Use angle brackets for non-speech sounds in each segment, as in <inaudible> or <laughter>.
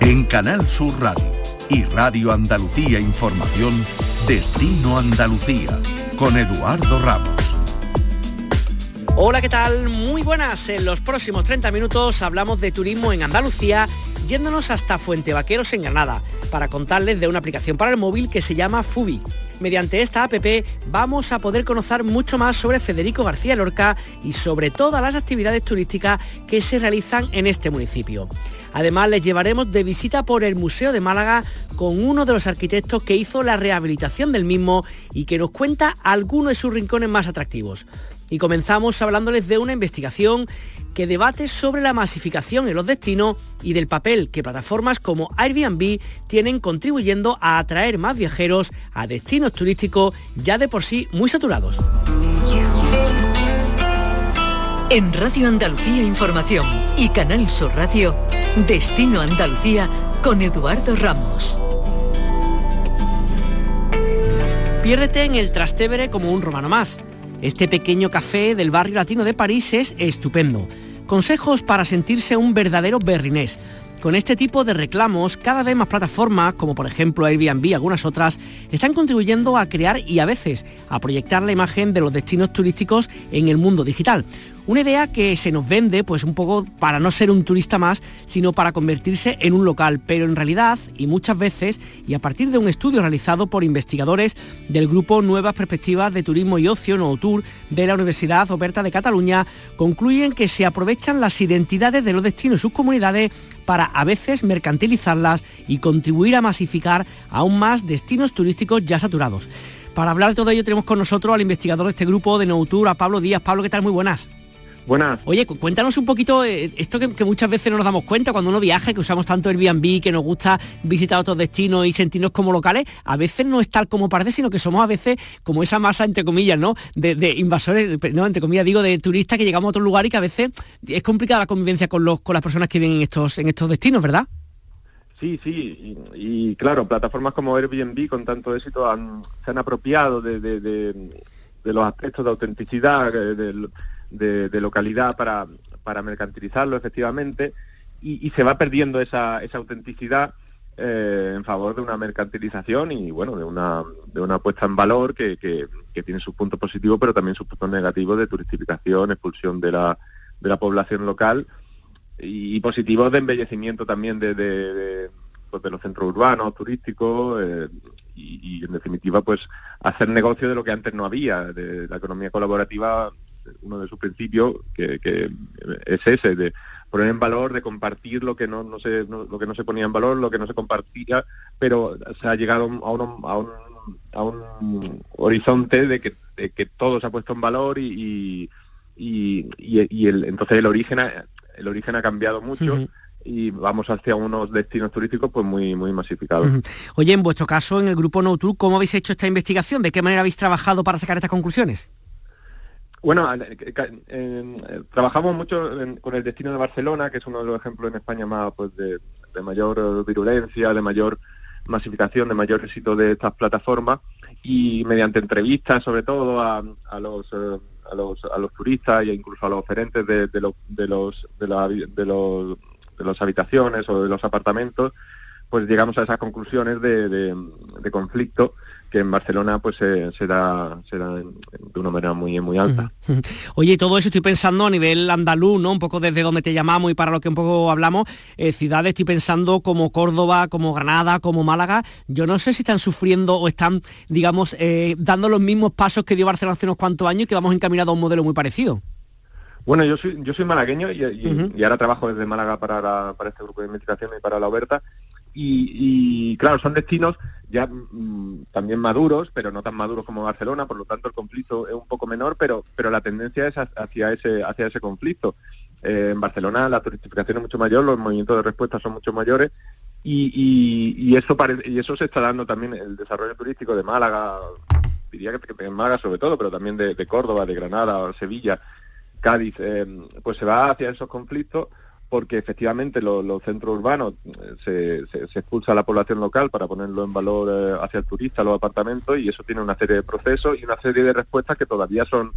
En Canal Sur Radio y Radio Andalucía Información, Destino Andalucía, con Eduardo Ramos. Hola, ¿qué tal? Muy buenas. En los próximos 30 minutos hablamos de turismo en Andalucía, yéndonos hasta Fuente Vaqueros en Granada, para contarles de una aplicación para el móvil que se llama Fubi. Mediante esta app vamos a poder conocer mucho más sobre Federico García Lorca y sobre todas las actividades turísticas que se realizan en este municipio. Además, les llevaremos de visita por el Museo de Málaga con uno de los arquitectos que hizo la rehabilitación del mismo y que nos cuenta algunos de sus rincones más atractivos. Y comenzamos hablándoles de una investigación que debate sobre la masificación en los destinos y del papel que plataformas como Airbnb tienen contribuyendo a atraer más viajeros a destinos turísticos ya de por sí muy saturados. En Radio Andalucía Información y Canal Sur Radio, Destino Andalucía con Eduardo Ramos. Piérdete en el Trastevere como un romano más. Este pequeño café del barrio latino de París es estupendo. Consejos para sentirse un verdadero berrinés. Con este tipo de reclamos, cada vez más plataformas, como por ejemplo Airbnb y algunas otras, están contribuyendo a crear y a veces a proyectar la imagen de los destinos turísticos en el mundo digital. Una idea que se nos vende pues un poco para no ser un turista más, sino para convertirse en un local, pero en realidad y muchas veces y a partir de un estudio realizado por investigadores del grupo Nuevas Perspectivas de Turismo y Ocio Tour de la Universidad Oberta de Cataluña, concluyen que se aprovechan las identidades de los destinos y sus comunidades para a veces mercantilizarlas y contribuir a masificar aún más destinos turísticos ya saturados. Para hablar de todo ello tenemos con nosotros al investigador de este grupo de Tour, a Pablo Díaz. Pablo, ¿qué tal? Muy buenas. Buenas. Oye, cuéntanos un poquito eh, esto que, muchas veces no nos damos cuenta cuando uno viaja, que usamos tanto Airbnb, que nos gusta visitar otros destinos y sentirnos como locales, a veces no es tal como parece, sino que somos a veces como esa masa, entre comillas, ¿no? De, invasores, no, entre comillas digo, de turistas que llegamos a otro lugar y que a veces es complicada la convivencia con, los, con las personas que viven en estos, en estos destinos, ¿verdad? Sí, sí, y, claro, plataformas como Airbnb con tanto éxito se han apropiado de, los aspectos de autenticidad, eh, del de, localidad para, para mercantilizarlo efectivamente y, se va perdiendo esa, esa autenticidad eh, en favor de una mercantilización y bueno de una, de una puesta en valor que, que, tiene sus puntos positivos pero también sus puntos negativos de turistificación, expulsión de la, de la población local y, positivos de embellecimiento también de, de, pues los centros urbanos, turísticos eh, y, y, en definitiva pues hacer negocio de lo que antes no había, de la economía colaborativa uno de sus principios, que, es ese, de poner en valor, de compartir lo que no, no, se, lo que no se ponía en valor, lo que no se compartía, pero se ha llegado a un, a un, a un horizonte de que, que, todo se ha puesto en valor y, y, y, el, entonces el origen ha, el origen ha cambiado mucho. y vamos hacia unos destinos turísticos pues muy muy masificados. Oye, en vuestro caso, en el grupo No ¿cómo habéis hecho esta investigación? ¿De qué manera habéis trabajado para sacar estas conclusiones? Bueno, eh, trabajamos mucho con el destino de Barcelona, que es uno de los ejemplos en España más pues, de, mayor virulencia, de mayor masificación, de mayor éxito de estas plataformas. Y mediante entrevistas sobre todo a, los, eh, los, a los turistas e incluso a los oferentes de, de, los, de, los, de, de, los, de las habitaciones o de los apartamentos, pues llegamos a esas conclusiones de, de conflicto que en Barcelona pues se, da, de una manera muy, muy alta. <laughs> Oye, todo eso estoy pensando a nivel andaluz, ¿no? Un poco desde donde te llamamos y para lo que un poco hablamos, eh, ciudades estoy pensando como Córdoba, como Granada, como Málaga, yo no sé si están sufriendo o están, digamos, eh, dando los mismos pasos que dio Barcelona hace unos cuantos años y que vamos encaminados a un modelo muy parecido. Bueno, yo soy, yo soy malagueño y, ahora trabajo desde Málaga para, para este grupo de investigación y para la Oberta y, claro, son destinos ya mm, también maduros, pero no tan maduros como Barcelona, por lo tanto el conflicto es un poco menor, pero, pero la tendencia es hacia ese, hacia ese conflicto. Eh, en Barcelona la turistificación es mucho mayor, los movimientos de respuesta son mucho mayores y, y, eso y eso se está dando también el desarrollo turístico de Málaga, diría que en Málaga sobre todo, pero también de, Córdoba, de Granada, Sevilla, Cádiz, eh, pues se va hacia esos conflictos porque efectivamente los, centros urbanos eh, se, se, expulsa a la población local para ponerlo en valor eh, hacia el turista, los apartamentos, y eso tiene una serie de procesos y una serie de respuestas que todavía son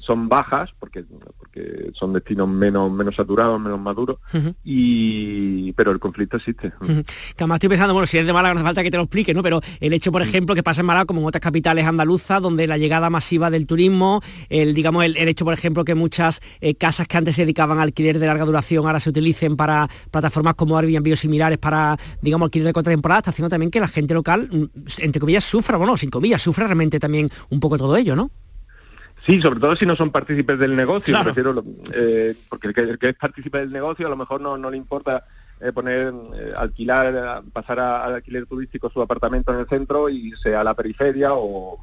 son bajas porque porque son destinos menos menos saturados menos maduros y pero el conflicto existe. Que además estoy pensando bueno si es de Málaga no hace falta que te lo explique no pero el hecho por ejemplo que pasa en Málaga como en otras capitales andaluzas donde la llegada masiva del turismo el digamos el, hecho por ejemplo que muchas eh, casas que antes se dedicaban al alquiler de larga duración ahora se utilicen para plataformas como Airbnb o similares para digamos alquiler de corta temporada está haciendo también que la gente local mm, entre comillas sufra bueno sin comillas sufra realmente también un poco todo ello no Sí, sobre todo si no son partícipes del negocio, eh, porque el que, es partícipe del negocio a lo mejor no, le importa eh, poner, eh, alquilar, pasar al alquiler turístico su apartamento en el centro y irse a la periferia o,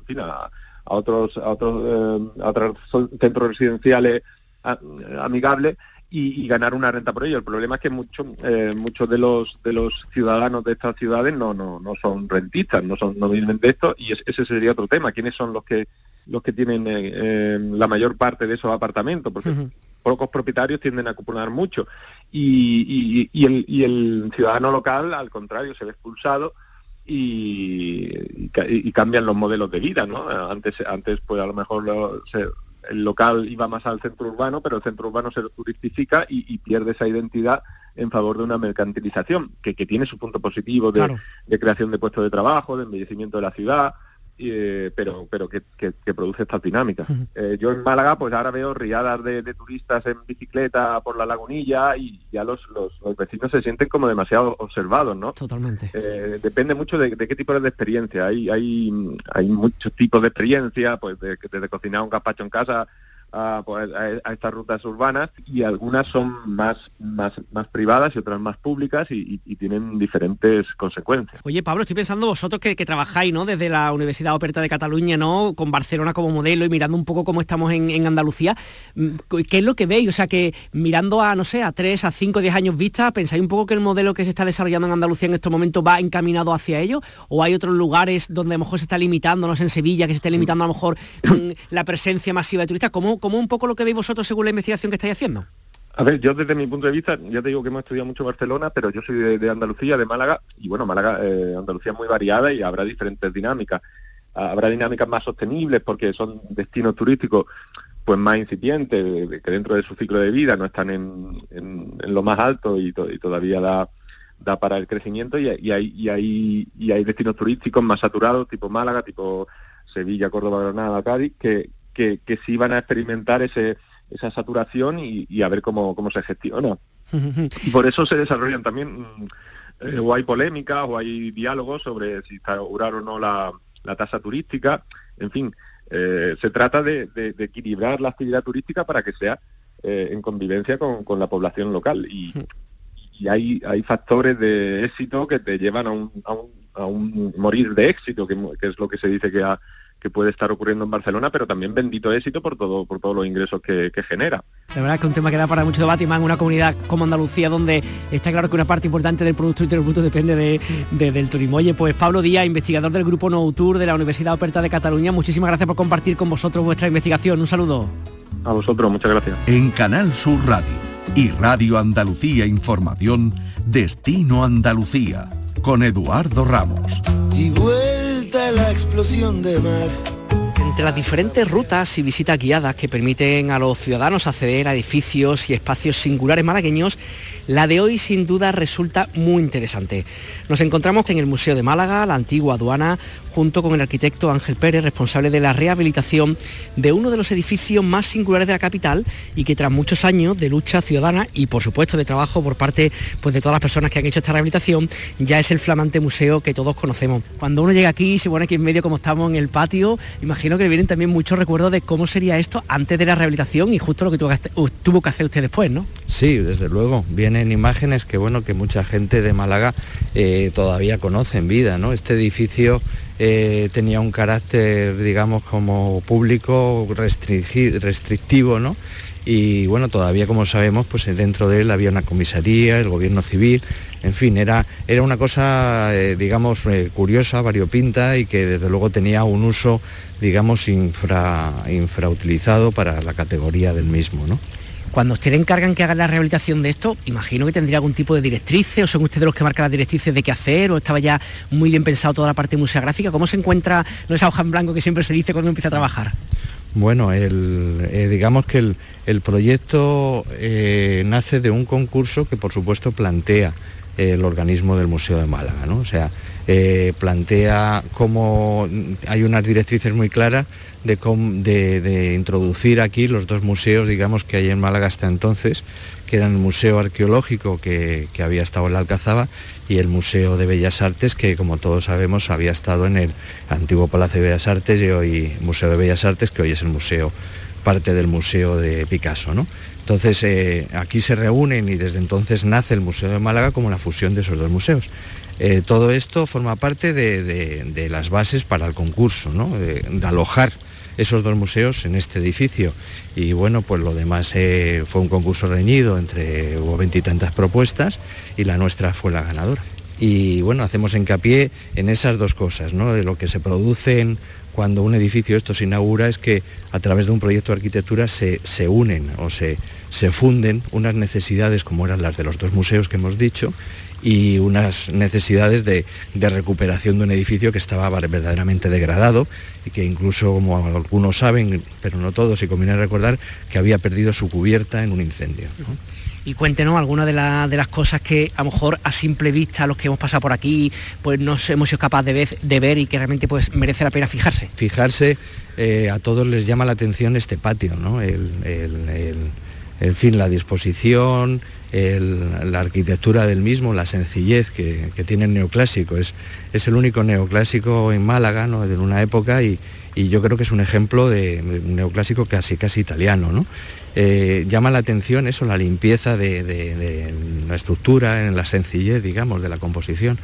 en fin, a, otros, a otros, a otros centros residenciales amigables y, ganar una renta por ello. El problema es que muchos muchos de los de los ciudadanos de estas ciudades no no, no son rentistas, no son no viven de esto y ese sería otro tema. ¿Quiénes son los que los que tienen eh, eh, la mayor parte de esos apartamentos, porque pocos propietarios tienden a acumular mucho. Y, el, ciudadano local, al contrario, se ve expulsado y, cambian los modelos de vida, ¿no? Antes, antes pues a lo mejor el local iba más al centro urbano, pero el centro urbano se turistifica y, pierde esa identidad en favor de una mercantilización, que, tiene su punto positivo de, de creación de puestos de trabajo, de embellecimiento de la ciudad, eh, pero pero que, produce estas dinámicas. Eh, yo en Málaga pues ahora veo riadas de, turistas en bicicleta por la lagunilla y ya los, los, vecinos se sienten como demasiado observados, ¿no? Totalmente. Eh, depende mucho de, qué tipo de experiencia. Hay, hay, hay muchos tipos de experiencia, pues de, desde cocinar un gazpacho en casa pues, a, estas rutas urbanas y algunas son más, más, más privadas y otras más públicas y, tienen diferentes consecuencias. Oye, Pablo, estoy pensando vosotros que, trabajáis ¿no? desde la Universidad Operta de Cataluña, ¿no? con Barcelona como modelo y mirando un poco cómo estamos en, Andalucía, mm, ¿qué es lo que veis? O sea, que mirando a, no sé, a tres, a cinco, diez años vista, ¿pensáis un poco que el modelo que se está desarrollando en Andalucía en estos momentos va encaminado hacia ello? ¿O hay otros lugares donde a lo mejor se está limitando, no sé, en Sevilla, que se está limitando a lo mejor <coughs> mm, la presencia masiva de turistas? ¿Cómo, como un poco lo que veis vosotros según la investigación que estáis haciendo. A ver, yo desde mi punto de vista, ya te digo que hemos estudiado mucho Barcelona, pero yo soy de, Andalucía, de Málaga, y bueno, Málaga, eh, Andalucía es muy variada y habrá diferentes dinámicas. Habrá dinámicas más sostenibles porque son destinos turísticos pues más incipientes, que dentro de su ciclo de vida no están en, lo más alto y, todavía da, da para el crecimiento y, hay, y, hay, y hay destinos turísticos más saturados, tipo Málaga, tipo Sevilla, Córdoba, Granada, Cádiz, que, que, que sí van a experimentar ese, esa saturación y, a ver cómo, cómo se gestiona. <laughs> Y por eso se desarrollan también, mm, eh, o hay polémicas, o hay diálogos sobre si instaurar o no la, la tasa turística, en fin, eh, se trata de, equilibrar la actividad turística para que sea eh, en convivencia con, con, la población local. Y, y, hay, hay factores de éxito que te llevan a un, a un, a un morir de éxito, que, que, es lo que se dice que ha que puede estar ocurriendo en Barcelona, pero también bendito éxito por todo por todos los ingresos que, genera. La verdad es que es un tema que da para mucho debate y más en una comunidad como Andalucía, donde está claro que una parte importante del Producto Interior Bruto depende de, del turismo. Oye, pues Pablo Díaz, investigador del Grupo No Tour de la Universidad Operta de Cataluña, muchísimas gracias por compartir con vosotros vuestra investigación. Un saludo. A vosotros, muchas gracias. En Canal Sur Radio y Radio Andalucía Información, Destino Andalucía, con Eduardo Ramos. Y la explosión de mar. Entre las diferentes rutas y visitas guiadas que permiten a los ciudadanos acceder a edificios y espacios singulares malagueños, la de hoy sin duda resulta muy interesante. Nos encontramos en el Museo de Málaga, la antigua aduana, junto con el arquitecto Ángel Pérez, responsable de la rehabilitación de uno de los edificios más singulares de la capital y que tras muchos años de lucha ciudadana y por supuesto de trabajo por parte pues, de todas las personas que han hecho esta rehabilitación, ya es el flamante museo que todos conocemos. Cuando uno llega aquí y se pone aquí en medio como estamos en el patio, imagino que le vienen también muchos recuerdos de cómo sería esto antes de la rehabilitación y justo lo que tuvo que hacer usted después, ¿no? Sí, desde luego. En imágenes que bueno que mucha gente de Málaga eh, todavía conoce en vida, ¿no? Este edificio eh, tenía un carácter, digamos, como público restrictivo, ¿no? Y bueno, todavía como sabemos, pues dentro de él había una comisaría, el gobierno civil, en fin, era, era una cosa, eh, digamos, curiosa, variopinta y que desde luego tenía un uso, digamos, infra, infrautilizado para la categoría del mismo, ¿no? Cuando usted le encargan que haga la rehabilitación de esto, imagino que tendría algún tipo de directrices, o son ustedes los que marcan las directrices de qué hacer, o estaba ya muy bien pensado toda la parte museográfica. ¿Cómo se encuentra no esa hoja en blanco que siempre se dice cuando empieza a trabajar? Bueno, el, digamos que el, proyecto nace de un concurso que por supuesto plantea el organismo del Museo de Málaga, ¿no? O sea, plantea cómo hay unas directrices muy claras de, introducir aquí los dos museos, digamos, que hay en Málaga hasta entonces, que eran el Museo Arqueológico que, había estado en la Alcazaba y el Museo de Bellas Artes, que como todos sabemos había estado en el antiguo Palacio de Bellas Artes y hoy Museo de Bellas Artes, que hoy es el museo, parte del Museo de Picasso. ¿no? Entonces eh, aquí se reúnen y desde entonces nace el Museo de Málaga como la fusión de esos dos museos. Eh, todo esto forma parte de, las bases para el concurso, de alojar esos dos museos en este edificio. Y bueno, pues lo demás eh, fue un concurso reñido entre, hubo veintitantas propuestas y la nuestra fue la ganadora. Y bueno, hacemos hincapié en esas dos cosas, ¿no? De lo que se producen cuando un edificio esto se inaugura es que a través de un proyecto de arquitectura se, se unen o se, se funden unas necesidades como eran las de los dos museos que hemos dicho y unas necesidades de, recuperación de un edificio que estaba verdaderamente degradado y que incluso, como algunos saben, pero no todos, y conviene recordar, que había perdido su cubierta en un incendio. Y cuéntenos algunas de, las cosas que a lo mejor a simple vista, los que hemos pasado por aquí, pues no hemos sido capaces de ver, y que realmente pues, merece la pena fijarse. Fijarse, eh, a todos les llama la atención este patio, ¿no? el, el fin, la disposición, la arquitectura del mismo, la sencillez que, tiene el neoclásico. Es, es, el único neoclásico en Málaga ¿no? de una época y, yo creo que es un ejemplo de, un neoclásico casi, casi italiano. ¿no? Eh, llama la atención eso, la limpieza de, de, la estructura, en la sencillez, digamos, de la composición.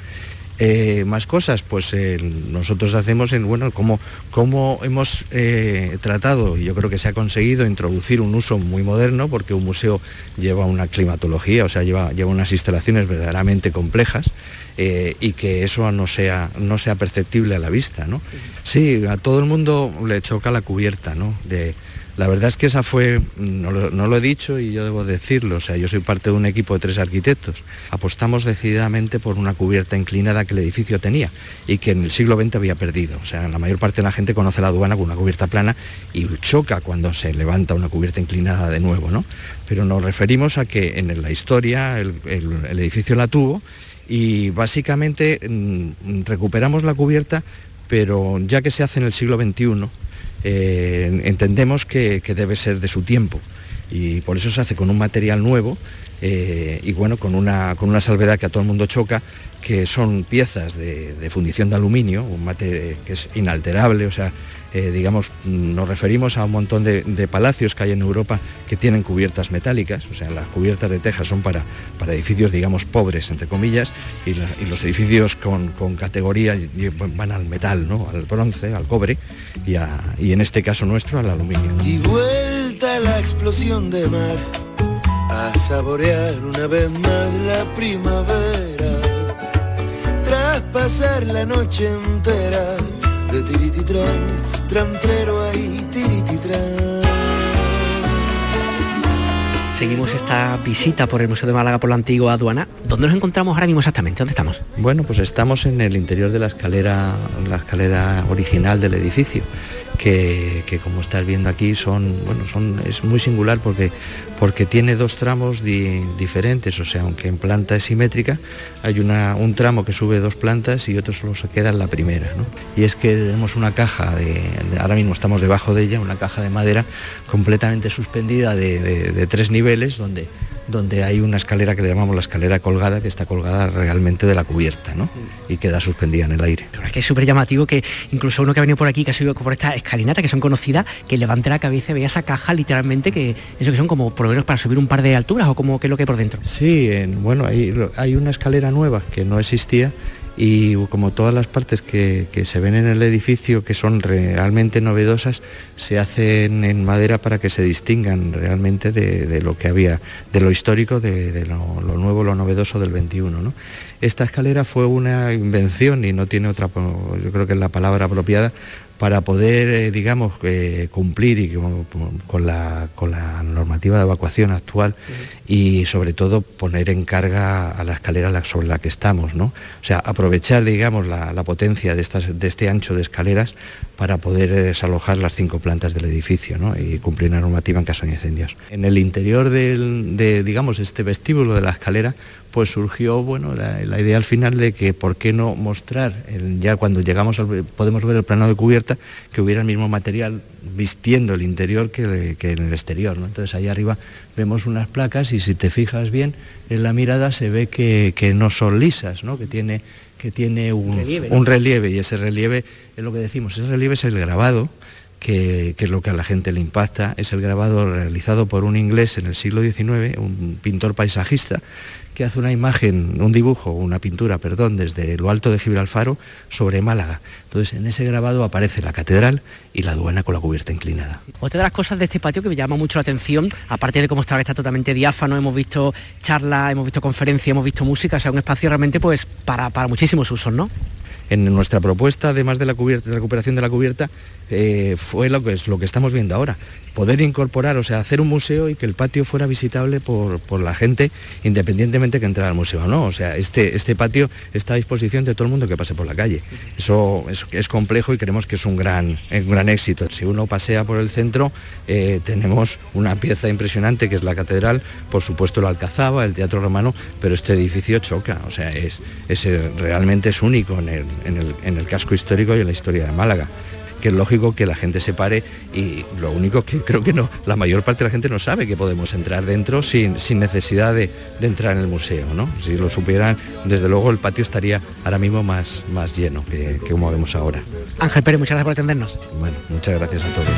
Eh, más cosas, pues eh, nosotros hacemos en, bueno, como, como hemos eh, tratado, y yo creo que se ha conseguido introducir un uso muy moderno, porque un museo lleva una climatología, o sea, lleva, lleva unas instalaciones verdaderamente complejas, y que eso no sea, no sea perceptible a la vista, ¿no? Sí, a todo el mundo le choca la cubierta, ¿no? De, la verdad es que esa fue, no lo, he dicho y yo debo decirlo, o sea, yo soy parte de un equipo de tres arquitectos. Apostamos decididamente por una cubierta inclinada que el edificio tenía y que en el siglo XX había perdido. O sea, la mayor parte de la gente conoce la aduana con una cubierta plana y choca cuando se levanta una cubierta inclinada de nuevo, ¿no? Pero nos referimos a que en la historia el, edificio la tuvo y básicamente mm, recuperamos la cubierta, pero ya que se hace en el siglo XXI, eh, entendemos que, debe ser de su tiempo. Y por eso se hace con un material nuevo eh, y bueno, con una, con una salvedad que a todo el mundo choca, que son piezas de, fundición de aluminio, un material que es inalterable, o sea, eh, digamos, nos referimos a un montón de, palacios que hay en Europa que tienen cubiertas metálicas, o sea, las cubiertas de tejas son para, para edificios, digamos, pobres, entre comillas, y, los edificios con, categoría van al metal, ¿no? al bronce, al cobre, y, y en este caso nuestro al aluminio. Y vuelta la explosión de mar, a saborear una vez más la primavera, tras pasar la noche entera de tirititran ahí, Seguimos esta visita por el Museo de Málaga por la antigua aduana. ¿Dónde nos encontramos ahora mismo exactamente? ¿Dónde estamos? Bueno, pues estamos en el interior de la escalera, la escalera original del edificio que, como estás viendo aquí son, bueno, son, es muy singular porque, porque tiene dos tramos diferentes, o sea, aunque en planta es simétrica, hay una, un tramo que sube dos plantas y otro solo se queda en la primera. Y es que tenemos una caja, de, ahora mismo estamos debajo de ella, una caja de madera completamente suspendida de tres niveles donde donde hay una escalera que le llamamos la escalera colgada, que está colgada realmente de la cubierta, ¿no? Y queda suspendida en el aire. Es que es súper llamativo que incluso uno que ha venido por aquí, que ha subido por esta escalinata, que son conocidas, que levante la cabeza y vea esa caja literalmente, que eso que son como por lo menos para subir un par de alturas o como que es lo que hay por dentro. Sí, bueno, hay, hay una escalera nueva que no existía y como todas las partes que, se ven en el edificio que son realmente novedosas, se hacen en madera para que se distingan realmente de, lo que había, de lo histórico, de, lo, nuevo, lo novedoso del 21. Esta escalera fue una invención y no tiene otra, yo creo que es la palabra apropiada, para poder, eh, digamos, eh, cumplir y, con, la, con, la, normativa de evacuación actual y sobre todo poner en carga a la escalera sobre la que estamos, ¿no? O sea, aprovechar, digamos, la, potencia de, este ancho de escaleras para poder desalojar las cinco plantas del edificio y cumplir la normativa en caso de incendios. En el interior de, digamos, este vestíbulo de la escalera, pues surgió bueno, la, idea al final de que por qué no mostrar, ya cuando llegamos podemos ver el plano de cubierta, que hubiera el mismo material vistiendo el interior que, en el exterior. Entonces ahí arriba vemos unas placas y si te fijas bien en la mirada se ve que, no son lisas, ¿no? que tiene, que tiene un relieve, y ese relieve es lo que decimos, ese relieve es el grabado que, es lo que a la gente le impacta, es el grabado realizado por un inglés en el siglo XIX, un pintor paisajista, que hace una imagen, un dibujo, una pintura, perdón, desde lo alto de Gibralfaro sobre Málaga. Entonces, en ese grabado aparece la catedral y la aduana con la cubierta inclinada. Otra de las cosas de este patio que me llama mucho la atención, aparte de cómo está, está totalmente diáfano, hemos visto charlas, hemos visto conferencias, hemos visto música, o sea, un espacio realmente pues para, para muchísimos usos, ¿no? En nuestra propuesta, además de la, recuperación de la cubierta, eh, fue lo que, es, lo que estamos viendo ahora. Poder incorporar, o sea, hacer un museo y que el patio fuera visitable por, la gente, independientemente que entrara al museo o no. O sea, este, este patio está a disposición de todo el mundo que pase por la calle. Eso es, complejo y creemos que es un gran, un gran éxito. Si uno pasea por el centro, eh, tenemos una pieza impresionante que es la catedral, por supuesto la Alcazaba, el Teatro Romano, pero este edificio choca, o sea, es, es realmente es único en el, en el casco histórico y en la historia de Málaga que es lógico que la gente se pare y lo único que creo que no, la mayor parte de la gente no sabe que podemos entrar dentro sin, sin necesidad de, entrar en el museo, ¿no? Si lo supieran, desde luego el patio estaría ahora mismo más, más lleno que, como vemos ahora. Ángel Pérez, muchas gracias por atendernos. Bueno, muchas gracias a todos.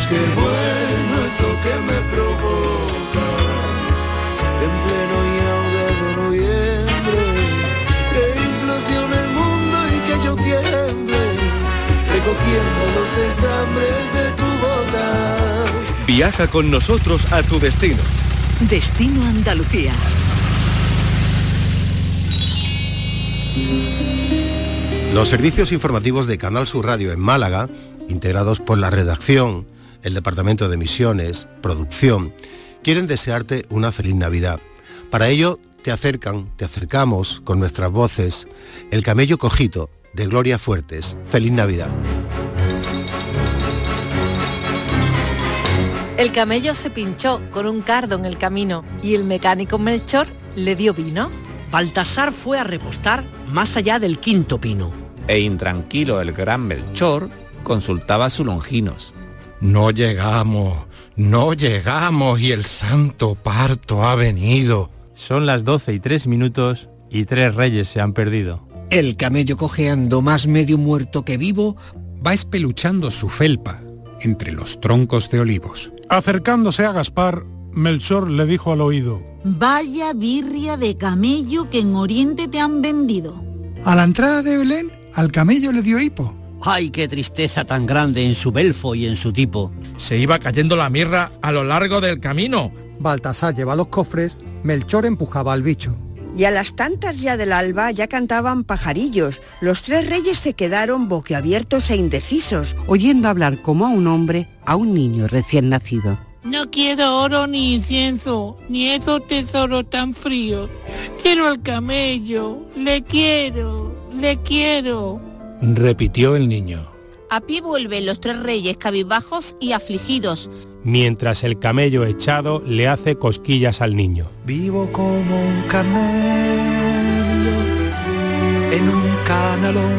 Viaja con nosotros a tu destino. Destino Andalucía. Los servicios informativos de Canal Sur Radio en Málaga, integrados por la redacción, el Departamento de Misiones, producción, quieren desearte una feliz Navidad. Para ello, te acercan, te acercamos con nuestras voces, el camello cojito de Gloria Fuertes. Feliz Navidad. El camello se pinchó con un cardo en el camino y el mecánico Melchor le dio vino. Baltasar fue a repostar más allá del quinto pino. E intranquilo el gran Melchor consultaba a sus longinos. No llegamos, no llegamos y el santo parto ha venido. Son las doce y tres minutos y tres reyes se han perdido. El camello cojeando más medio muerto que vivo va espeluchando su felpa entre los troncos de olivos. Acercándose a Gaspar, Melchor le dijo al oído, Vaya birria de camello que en Oriente te han vendido. A la entrada de Belén, al camello le dio hipo. ¡Ay, qué tristeza tan grande en su belfo y en su tipo! Se iba cayendo la mirra a lo largo del camino. Baltasar lleva los cofres, Melchor empujaba al bicho. Y a las tantas ya del alba ya cantaban pajarillos. Los tres reyes se quedaron boquiabiertos e indecisos, oyendo hablar como a un hombre a un niño recién nacido. No quiero oro ni incienso, ni esos tesoros tan fríos. Quiero al camello, le quiero, le quiero. Repitió el niño. A pie vuelven los tres reyes cabizbajos y afligidos, mientras el camello echado le hace cosquillas al niño. Vivo como un camello en un canalón,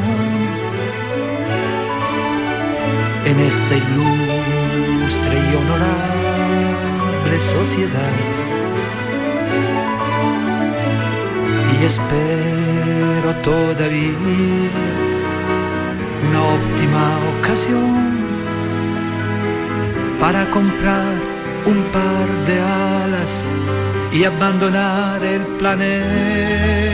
en esta ilustre y honorable sociedad. Y espero todavía una óptima ocasión para comprar un par de alas y abandonar el planeta.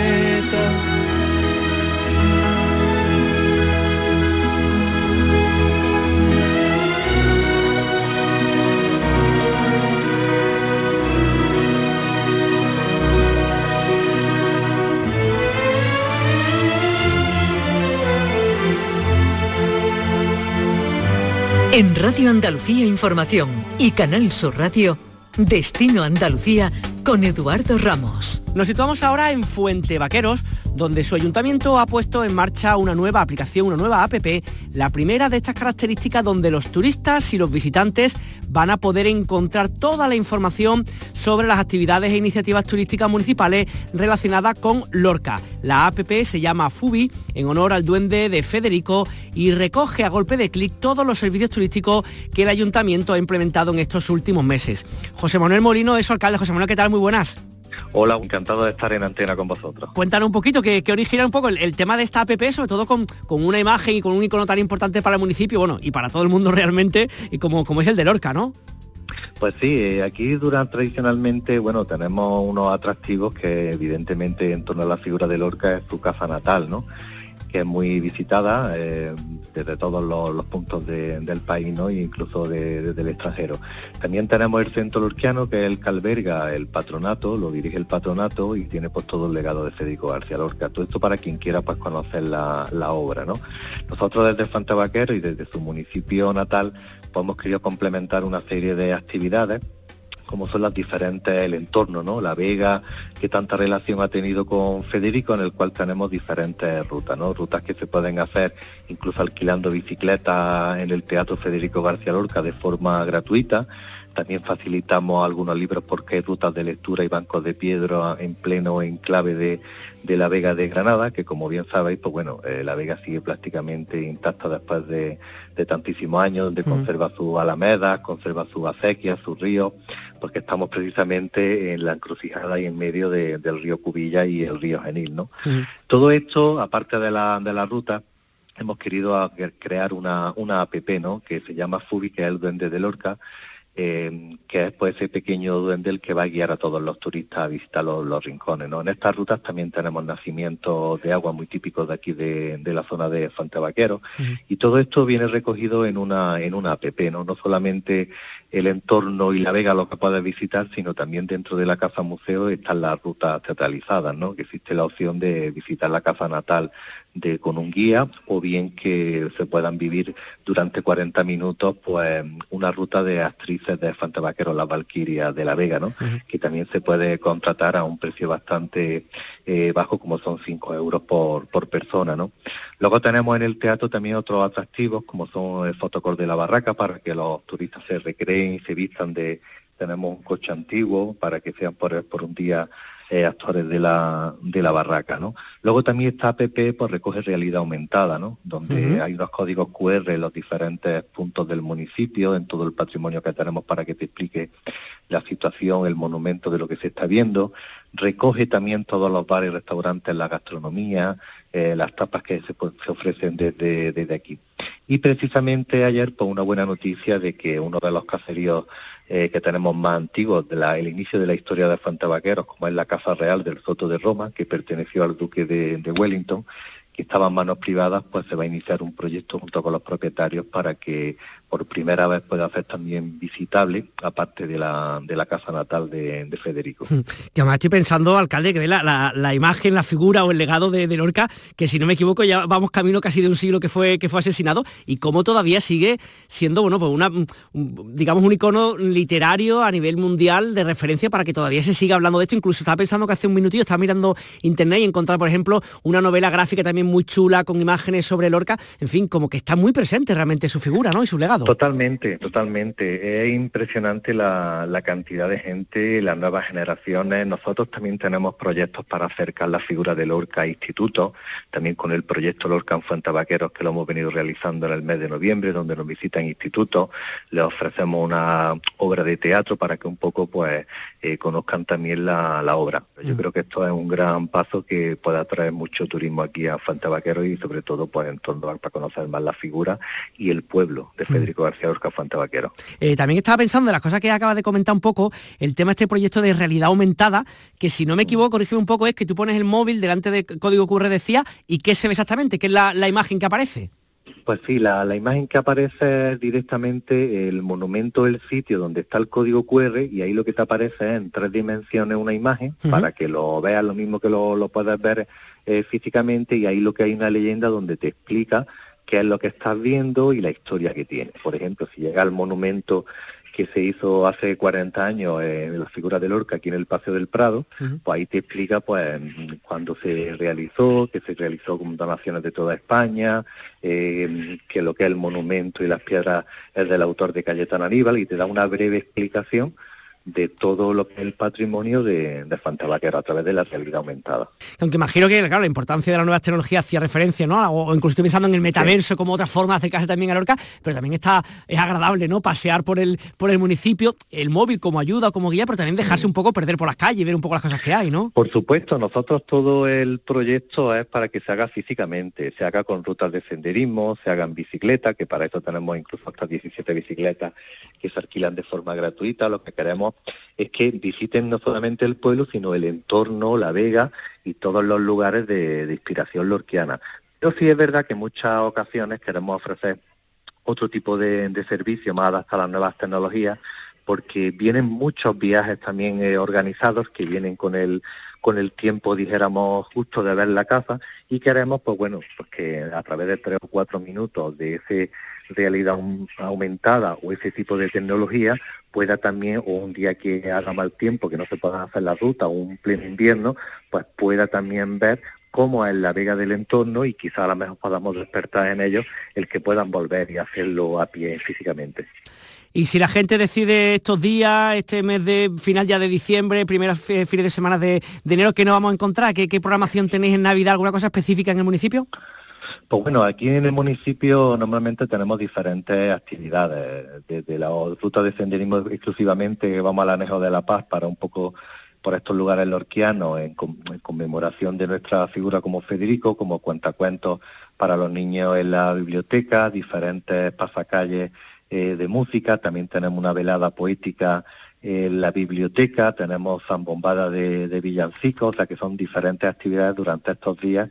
En Radio Andalucía Información y Canal Sur Radio, Destino Andalucía con Eduardo Ramos. Nos situamos ahora en Fuente Vaqueros, donde su ayuntamiento ha puesto en marcha una nueva aplicación, una nueva APP, la primera de estas características donde los turistas y los visitantes van a poder encontrar toda la información sobre las actividades e iniciativas turísticas municipales relacionadas con Lorca. La APP se llama FUBI en honor al duende de Federico y recoge a golpe de clic todos los servicios turísticos que el ayuntamiento ha implementado en estos últimos meses. José Manuel Molino es su alcalde. José Manuel, ¿qué tal? Muy buenas. Hola, encantado de estar en antena con vosotros. Cuéntanos un poquito, que, origina un poco el, tema de esta app, sobre todo con, una imagen y con un icono tan importante para el municipio, bueno, y para todo el mundo <laughs> realmente, y como, como es el de Lorca, ¿no? Pues sí, eh, aquí durante tradicionalmente, bueno, tenemos unos atractivos que evidentemente en torno a la figura de Lorca es su casa natal, ¿no? Que es muy visitada eh, desde todos los, puntos del país ¿no? incluso desde el extranjero. También tenemos el centro lorquiano, que es el que alberga el patronato, lo dirige el patronato y tiene pues todo el legado de Federico García Lorca. Todo esto para quien quiera pues conocer la, obra. ¿no? Nosotros desde Fantabaquero y desde su municipio natal pues, hemos querido complementar una serie de actividades como son las diferentes, el entorno, ¿no? La Vega, que tanta relación ha tenido con Federico, en el cual tenemos diferentes rutas, ¿no? Rutas que se pueden hacer incluso alquilando bicicletas en el Teatro Federico García Lorca de forma gratuita. También facilitamos algunos libros porque hay rutas de lectura y bancos de piedra en pleno enclave de, de la Vega de Granada, que como bien sabéis, pues bueno, eh, la Vega sigue prácticamente intacta después de, tantísimos años, donde mm. conserva sus alamedas, conserva sus acequias, sus ríos, porque estamos precisamente en la encrucijada y en medio del río Cubilla y el río Genil, ¿no? Mm. Todo esto, aparte de la, de la ruta, hemos querido crear una, una app, ¿no? Que se llama Fubi, que es el duende de Lorca, eh, que es pues ese pequeño duende el que va a guiar a todos los turistas a visitar los, rincones. ¿no? En estas rutas también tenemos nacimientos de agua muy típicos de aquí de, la zona de Fantevaquero y todo esto viene recogido en una en una app, ¿no? no solamente el entorno y la vega lo que puedes visitar, sino también dentro de la casa museo están las rutas teatralizadas, ¿no? que existe la opción de visitar la casa natal de, con un guía o bien que se puedan vivir durante 40 minutos pues una ruta de actrices de Fantabaquero, la Valquiria de la Vega, ¿no? que también se puede contratar a un precio bastante eh, bajo como son 5 euros por, por persona. ¿no? Luego tenemos en el teatro también otros atractivos como son el fotocor de la barraca para que los turistas se recreen y se vistan de... Tenemos un coche antiguo para que sean por, por un día eh, actores de la, de la barraca, ¿no? Luego también esta app pues recoge realidad aumentada, ¿no? Donde hay unos códigos QR en los diferentes puntos del municipio, en todo el patrimonio que tenemos para que te explique la situación, el monumento de lo que se está viendo. Recoge también todos los bares y restaurantes, la gastronomía, eh, las tapas que se, se ofrecen desde, desde aquí. Y precisamente ayer, pues una buena noticia de que uno de los caseríos eh, que tenemos más antiguos, de el inicio de la historia de Fantabaqueros, como es la Casa Real del Soto de Roma, que perteneció al Duque de Wellington, que estaba en manos privadas, pues se va a iniciar un proyecto junto con los propietarios para que por primera vez pueda ser también visitable, aparte de la, de la casa natal de, Federico. <laughs> Que además estoy pensando, alcalde, que la, la, imagen, la figura o el legado de, Lorca, que si no me equivoco ya vamos camino casi de un siglo que fue, que fue asesinado, y cómo todavía sigue siendo, bueno, pues una, digamos, un icono literario a nivel mundial de referencia para que todavía se siga hablando de esto. Incluso estaba pensando que hace un minutillo estaba mirando internet y encontrar, por ejemplo, una novela gráfica también muy chula con imágenes sobre Lorca. En fin, como que está muy presente realmente su figura, ¿no? Y su legado. Totalmente, totalmente. Es impresionante la, cantidad de gente, las nuevas generaciones. Nosotros también tenemos proyectos para acercar la figura de Lorca a institutos, también con el proyecto Lorca en Fuentabaqueros que lo hemos venido realizando en el mes de noviembre, donde nos visitan institutos, les ofrecemos una obra de teatro para que un poco pues eh, conozcan también la, obra. Yo mm. creo que esto es un gran paso que puede atraer mucho turismo aquí a Fuentabaqueros y sobre todo pues en torno a, para conocer más la figura y el pueblo de mm. Federico García Lorca Fuentabaquero. Eh, también estaba pensando en las cosas que acaba de comentar un poco, el tema de este proyecto de realidad aumentada, que si no me equivoco, corrígeme un poco, es que tú pones el móvil delante de código QR decía, ¿y qué se ve exactamente? ¿Qué es la, imagen que aparece? Pues sí, la, imagen que aparece es directamente el monumento del sitio donde está el código QR y ahí lo que te aparece es en tres dimensiones una imagen para que lo veas lo mismo que lo, lo puedes ver eh, físicamente y ahí lo que hay una leyenda donde te explica qué es lo que estás viendo y la historia que tiene. Por ejemplo, si llega al monumento que se hizo hace 40 años en la figura de Lorca aquí en el Paseo del Prado, pues ahí te explica pues cuándo se realizó, que se realizó con donaciones de toda España, eh, que lo que es el monumento y las piedras es del autor de Cayetano Aníbal y te da una breve explicación de todo lo que es el patrimonio de, de Fantabaquero a través de la realidad aumentada. Aunque imagino que claro, la importancia de la nueva tecnología hacía referencia, ¿no? O, incluso estoy pensando en el metaverso como otra forma de acercarse también a Lorca, pero también está, es agradable, ¿no? Pasear por el, por el municipio, el móvil como ayuda, como guía, pero también dejarse un poco perder por las calles y ver un poco las cosas que hay, ¿no? Por supuesto, nosotros todo el proyecto es para que se haga físicamente, se haga con rutas de senderismo, se haga en bicicleta, que para eso tenemos incluso hasta 17 bicicletas que se alquilan de forma gratuita. Lo que queremos es que visiten no solamente el pueblo, sino el entorno, la vega y todos los lugares de, inspiración lorquiana. Pero sí es verdad que en muchas ocasiones queremos ofrecer otro tipo de, servicio más adaptado a las nuevas tecnologías, porque vienen muchos viajes también eh, organizados que vienen con el con el tiempo, dijéramos, justo de ver la casa y queremos, pues bueno, pues que a través de tres o cuatro minutos de ese realidad aumentada o ese tipo de tecnología pueda también, o un día que haga mal tiempo, que no se pueda hacer la ruta, o un pleno invierno, pues pueda también ver cómo es la vega del entorno y quizá a lo mejor podamos despertar en ellos el que puedan volver y hacerlo a pie físicamente. Y si la gente decide estos días, este mes de final ya de diciembre, primeras fines de semana de, enero, ¿qué nos vamos a encontrar? ¿Qué, ¿Qué programación tenéis en Navidad? ¿Alguna cosa específica en el municipio? Pues bueno, aquí en el municipio normalmente tenemos diferentes actividades, desde la ruta de senderismo exclusivamente, vamos al Anejo de la Paz para un poco por estos lugares lorquianos en, conmemoración de nuestra figura como Federico, como cuentacuentos para los niños en la biblioteca, diferentes pasacalles eh, de música, también tenemos una velada poética en la biblioteca, tenemos zambombada de, de villancicos, o sea que son diferentes actividades durante estos días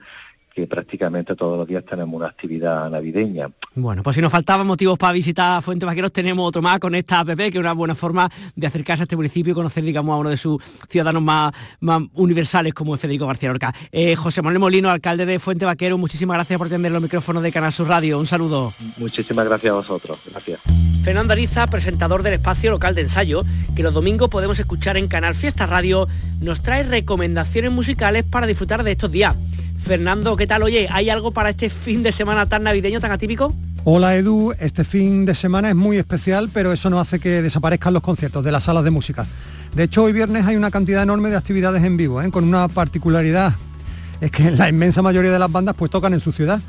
que prácticamente todos los días tenemos una actividad navideña. Bueno, pues si nos faltaban motivos para visitar Fuentes Vaqueros, tenemos otro más con esta app, que es una buena forma de acercarse a este municipio y conocer, digamos, a uno de sus ciudadanos más, más universales como es Federico García Lorca. Eh, José Manuel Molino, alcalde de Fuente Vaquero, muchísimas gracias por atender los micrófonos de Canal Sur Radio. Un saludo. Muchísimas gracias a vosotros. Gracias. Fernando Ariza, presentador del espacio local de ensayo, que los domingos podemos escuchar en Canal Fiesta Radio, nos trae recomendaciones musicales para disfrutar de estos días. Fernando, ¿qué tal? Oye, ¿hay algo para este fin de semana tan navideño, tan atípico? Hola Edu, este fin de semana es muy especial, pero eso no hace que desaparezcan los conciertos de las salas de música. De hecho, hoy viernes hay una cantidad enorme de actividades en vivo, ¿eh? con una particularidad, es que la inmensa mayoría de las bandas pues tocan en su ciudad.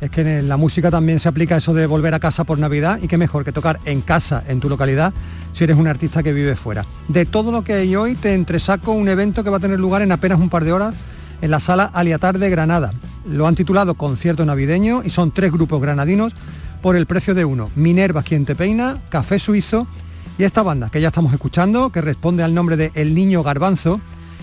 Es que en la música también se aplica eso de volver a casa por Navidad y qué mejor que tocar en casa, en tu localidad, si eres un artista que vive fuera. De todo lo que hay hoy te entresaco un evento que va a tener lugar en apenas un par de horas en la sala Aliatar de Granada. Lo han titulado Concierto Navideño y son tres grupos granadinos por el precio de uno. Minerva quien te peina, Café Suizo y esta banda que ya estamos escuchando, que responde al nombre de El Niño Garbanzo.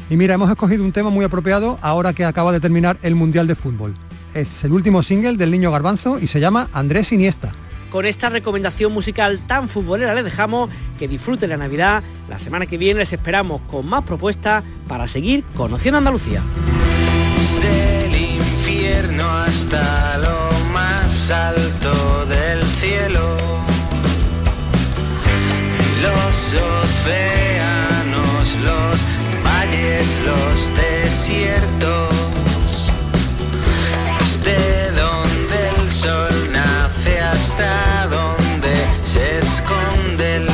Y mira, hemos escogido un tema muy apropiado ahora que acaba de terminar el Mundial de Fútbol. Es el último single del Niño Garbanzo y se llama Andrés Iniesta con esta recomendación musical tan futbolera les dejamos que disfruten la Navidad. La semana que viene les esperamos con más propuestas para seguir conociendo Andalucía hasta lo más alto del cielo. Los océanos, los valles, los desiertos. Desde donde el sol nace hasta donde se esconde el